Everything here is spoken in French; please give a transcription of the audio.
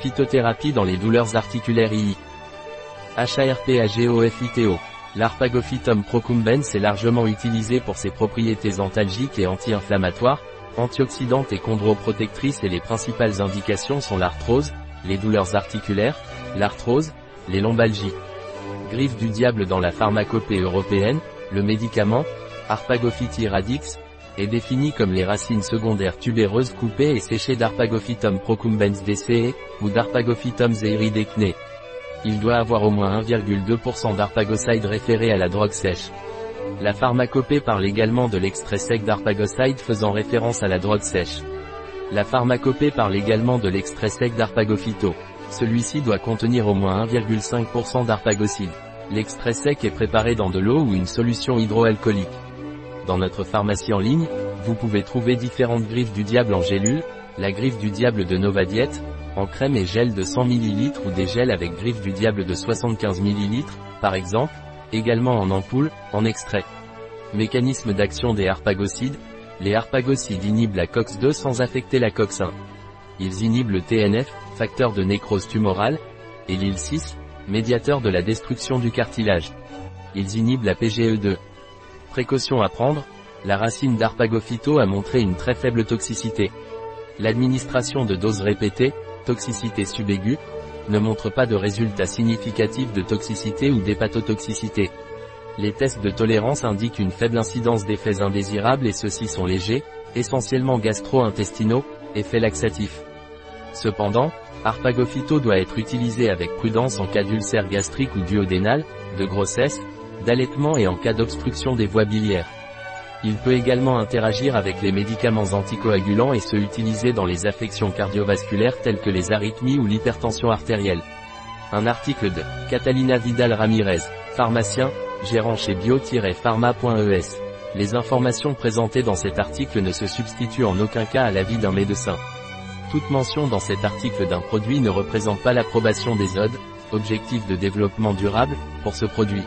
Phytothérapie dans les douleurs articulaires II. HARPAGOFITO. L'Arpagophytum procumbens est largement utilisé pour ses propriétés antalgiques et anti-inflammatoires, antioxydantes et chondroprotectrices et les principales indications sont l'arthrose, les douleurs articulaires, l'arthrose, les lombalgies. Griffe du diable dans la pharmacopée européenne, le médicament, Arpagophyti radix, est défini comme les racines secondaires tubéreuses coupées et séchées d'Arpagophytum procumbens DCE, ou d'Arpagophytum zeiridecne. Il doit avoir au moins 1,2% d'arpagoside référé à la drogue sèche. La pharmacopée parle également de l'extrait sec d'arpagoside faisant référence à la drogue sèche. La pharmacopée parle également de l'extrait sec d'arpagophyto. Celui-ci doit contenir au moins 1,5% d'arpagocide. L'extrait sec est préparé dans de l'eau ou une solution hydroalcoolique. Dans notre pharmacie en ligne, vous pouvez trouver différentes griffes du diable en gélule, la griffe du diable de Nova Diet, en crème et gel de 100 ml ou des gels avec griffe du diable de 75 ml, par exemple, également en ampoule, en extrait. Mécanisme d'action des harpagocides, les harpagocides inhibent la COX-2 sans affecter la COX-1. Ils inhibent le TNF, facteur de nécrose tumorale, et l'IL-6, médiateur de la destruction du cartilage. Ils inhibent la PGE2. Précaution à prendre, la racine d'Arpagophyto a montré une très faible toxicité. L'administration de doses répétées, toxicité subaiguë, ne montre pas de résultats significatifs de toxicité ou d'hépatotoxicité. Les tests de tolérance indiquent une faible incidence d'effets indésirables et ceux-ci sont légers, essentiellement gastro-intestinaux, effets laxatifs. Cependant, Arpagophyto doit être utilisé avec prudence en cas d'ulcère gastrique ou duodénal, de grossesse, d'allaitement et en cas d'obstruction des voies biliaires. Il peut également interagir avec les médicaments anticoagulants et se utiliser dans les affections cardiovasculaires telles que les arythmies ou l'hypertension artérielle. Un article de Catalina Vidal Ramirez, pharmacien, gérant chez bio-pharma.es. Les informations présentées dans cet article ne se substituent en aucun cas à l'avis d'un médecin. Toute mention dans cet article d'un produit ne représente pas l'approbation des ODE, objectifs de développement durable, pour ce produit.